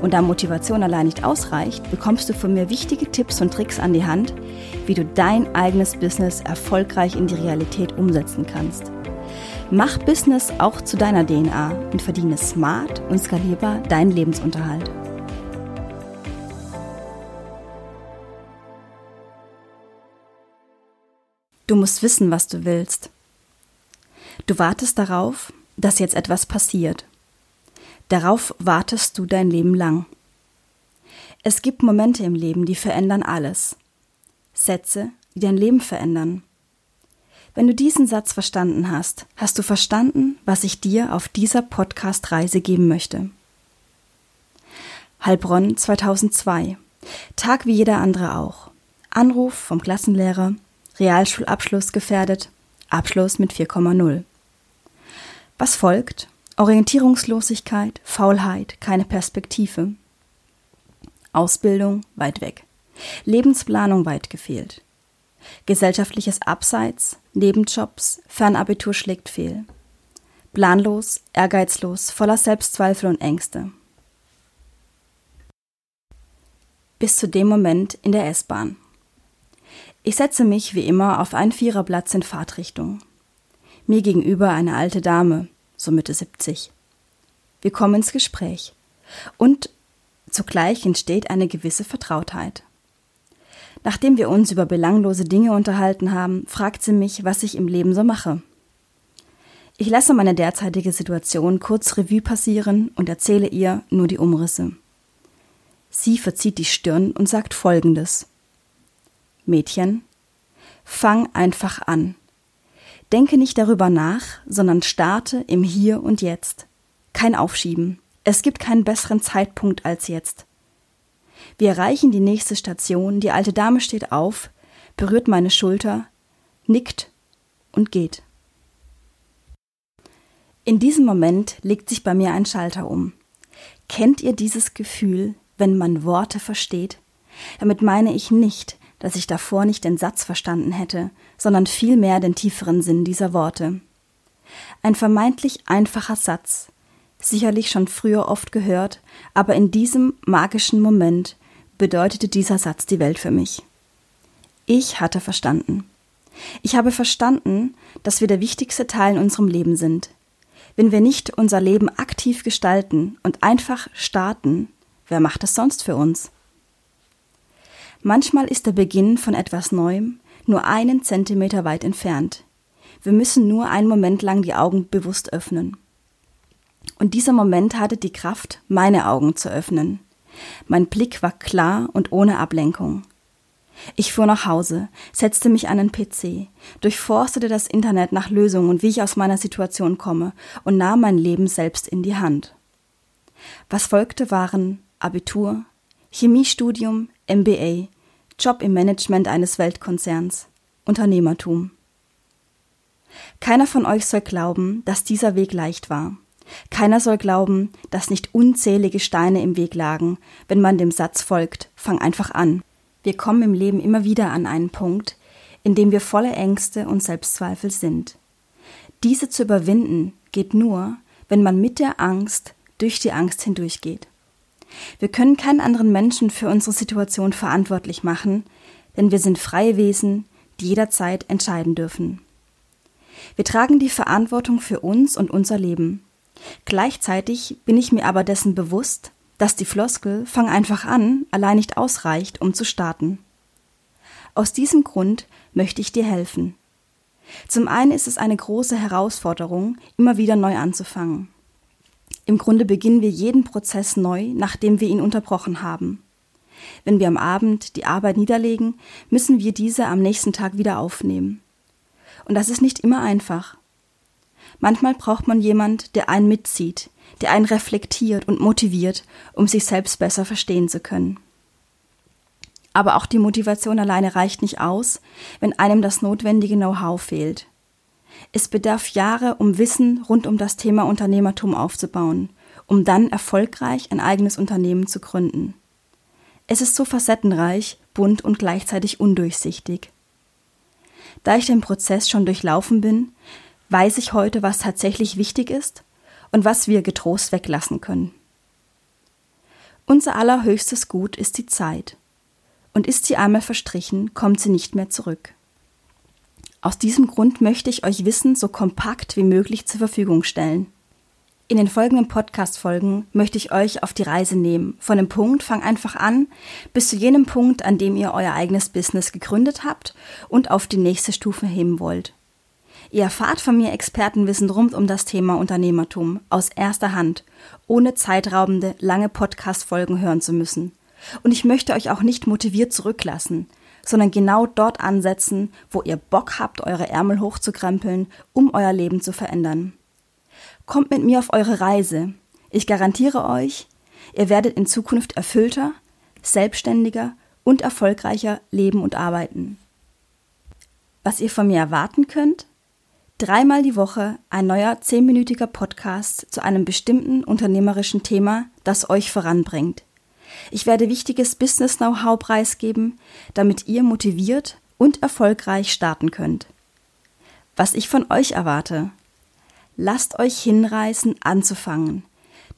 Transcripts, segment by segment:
Und da Motivation allein nicht ausreicht, bekommst du von mir wichtige Tipps und Tricks an die Hand, wie du dein eigenes Business erfolgreich in die Realität umsetzen kannst. Mach Business auch zu deiner DNA und verdiene smart und skalierbar deinen Lebensunterhalt. Du musst wissen, was du willst. Du wartest darauf, dass jetzt etwas passiert. Darauf wartest du dein Leben lang. Es gibt Momente im Leben, die verändern alles. Sätze, die dein Leben verändern. Wenn du diesen Satz verstanden hast, hast du verstanden, was ich dir auf dieser Podcast-Reise geben möchte. Heilbronn 2002. Tag wie jeder andere auch. Anruf vom Klassenlehrer, Realschulabschluss gefährdet, Abschluss mit 4,0. Was folgt? Orientierungslosigkeit, Faulheit, keine Perspektive. Ausbildung weit weg. Lebensplanung weit gefehlt. Gesellschaftliches Abseits, Nebenjobs, Fernabitur schlägt fehl. Planlos, ehrgeizlos, voller Selbstzweifel und Ängste. Bis zu dem Moment in der S-Bahn. Ich setze mich wie immer auf einen Viererplatz in Fahrtrichtung. Mir gegenüber eine alte Dame, so Mitte 70. Wir kommen ins Gespräch. Und zugleich entsteht eine gewisse Vertrautheit. Nachdem wir uns über belanglose Dinge unterhalten haben, fragt sie mich, was ich im Leben so mache. Ich lasse meine derzeitige Situation kurz Revue passieren und erzähle ihr nur die Umrisse. Sie verzieht die Stirn und sagt Folgendes. Mädchen, fang einfach an. Denke nicht darüber nach, sondern starte im Hier und Jetzt. Kein Aufschieben. Es gibt keinen besseren Zeitpunkt als jetzt. Wir erreichen die nächste Station, die alte Dame steht auf, berührt meine Schulter, nickt und geht. In diesem Moment legt sich bei mir ein Schalter um. Kennt ihr dieses Gefühl, wenn man Worte versteht? Damit meine ich nicht, dass ich davor nicht den Satz verstanden hätte, sondern vielmehr den tieferen Sinn dieser Worte. Ein vermeintlich einfacher Satz, sicherlich schon früher oft gehört, aber in diesem magischen Moment bedeutete dieser Satz die Welt für mich. Ich hatte verstanden. Ich habe verstanden, dass wir der wichtigste Teil in unserem Leben sind. Wenn wir nicht unser Leben aktiv gestalten und einfach starten, wer macht es sonst für uns? Manchmal ist der Beginn von etwas Neuem nur einen Zentimeter weit entfernt. Wir müssen nur einen Moment lang die Augen bewusst öffnen. Und dieser Moment hatte die Kraft, meine Augen zu öffnen. Mein Blick war klar und ohne Ablenkung. Ich fuhr nach Hause, setzte mich an den PC, durchforstete das Internet nach Lösungen wie ich aus meiner Situation komme und nahm mein Leben selbst in die Hand. Was folgte waren Abitur, Chemiestudium, MBA, Job im Management eines Weltkonzerns, Unternehmertum. Keiner von euch soll glauben, dass dieser Weg leicht war. Keiner soll glauben, dass nicht unzählige Steine im Weg lagen, wenn man dem Satz folgt, fang einfach an. Wir kommen im Leben immer wieder an einen Punkt, in dem wir voller Ängste und Selbstzweifel sind. Diese zu überwinden geht nur, wenn man mit der Angst durch die Angst hindurchgeht. Wir können keinen anderen Menschen für unsere Situation verantwortlich machen, denn wir sind freie Wesen, die jederzeit entscheiden dürfen. Wir tragen die Verantwortung für uns und unser Leben. Gleichzeitig bin ich mir aber dessen bewusst, dass die Floskel Fang einfach an allein nicht ausreicht, um zu starten. Aus diesem Grund möchte ich dir helfen. Zum einen ist es eine große Herausforderung, immer wieder neu anzufangen. Im Grunde beginnen wir jeden Prozess neu, nachdem wir ihn unterbrochen haben. Wenn wir am Abend die Arbeit niederlegen, müssen wir diese am nächsten Tag wieder aufnehmen. Und das ist nicht immer einfach. Manchmal braucht man jemand, der einen mitzieht, der einen reflektiert und motiviert, um sich selbst besser verstehen zu können. Aber auch die Motivation alleine reicht nicht aus, wenn einem das notwendige Know-how fehlt. Es bedarf Jahre, um Wissen rund um das Thema Unternehmertum aufzubauen, um dann erfolgreich ein eigenes Unternehmen zu gründen. Es ist so facettenreich, bunt und gleichzeitig undurchsichtig. Da ich den Prozess schon durchlaufen bin, weiß ich heute, was tatsächlich wichtig ist und was wir getrost weglassen können. Unser allerhöchstes Gut ist die Zeit. Und ist sie einmal verstrichen, kommt sie nicht mehr zurück. Aus diesem Grund möchte ich euch Wissen so kompakt wie möglich zur Verfügung stellen. In den folgenden Podcast-Folgen möchte ich euch auf die Reise nehmen. Von dem Punkt, fang einfach an, bis zu jenem Punkt, an dem ihr euer eigenes Business gegründet habt und auf die nächste Stufe heben wollt. Ihr erfahrt von mir Expertenwissen rund um das Thema Unternehmertum aus erster Hand, ohne zeitraubende, lange Podcast-Folgen hören zu müssen. Und ich möchte euch auch nicht motiviert zurücklassen, sondern genau dort ansetzen, wo ihr Bock habt, eure Ärmel hochzukrempeln, um euer Leben zu verändern. Kommt mit mir auf eure Reise. Ich garantiere euch, ihr werdet in Zukunft erfüllter, selbstständiger und erfolgreicher leben und arbeiten. Was ihr von mir erwarten könnt? Dreimal die Woche ein neuer zehnminütiger Podcast zu einem bestimmten unternehmerischen Thema, das euch voranbringt. Ich werde wichtiges Business-Know-how preisgeben, damit ihr motiviert und erfolgreich starten könnt. Was ich von euch erwarte, Lasst euch hinreißen, anzufangen.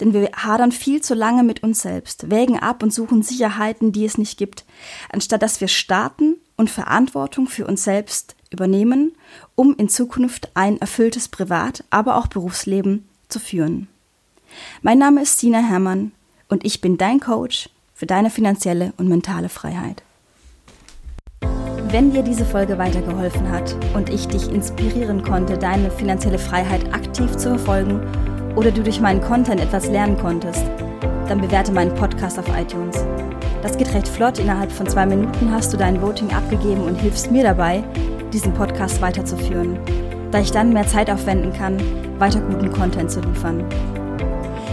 Denn wir hadern viel zu lange mit uns selbst, wägen ab und suchen Sicherheiten, die es nicht gibt, anstatt dass wir starten und Verantwortung für uns selbst übernehmen, um in Zukunft ein erfülltes Privat-, aber auch Berufsleben zu führen. Mein Name ist Sina Herrmann und ich bin dein Coach für deine finanzielle und mentale Freiheit. Wenn dir diese Folge weitergeholfen hat und ich dich inspirieren konnte, deine finanzielle Freiheit aktiv zu verfolgen oder du durch meinen Content etwas lernen konntest, dann bewerte meinen Podcast auf iTunes. Das geht recht flott. Innerhalb von zwei Minuten hast du dein Voting abgegeben und hilfst mir dabei, diesen Podcast weiterzuführen, da ich dann mehr Zeit aufwenden kann, weiter guten Content zu liefern.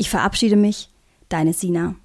Ich verabschiede mich, deine Sina.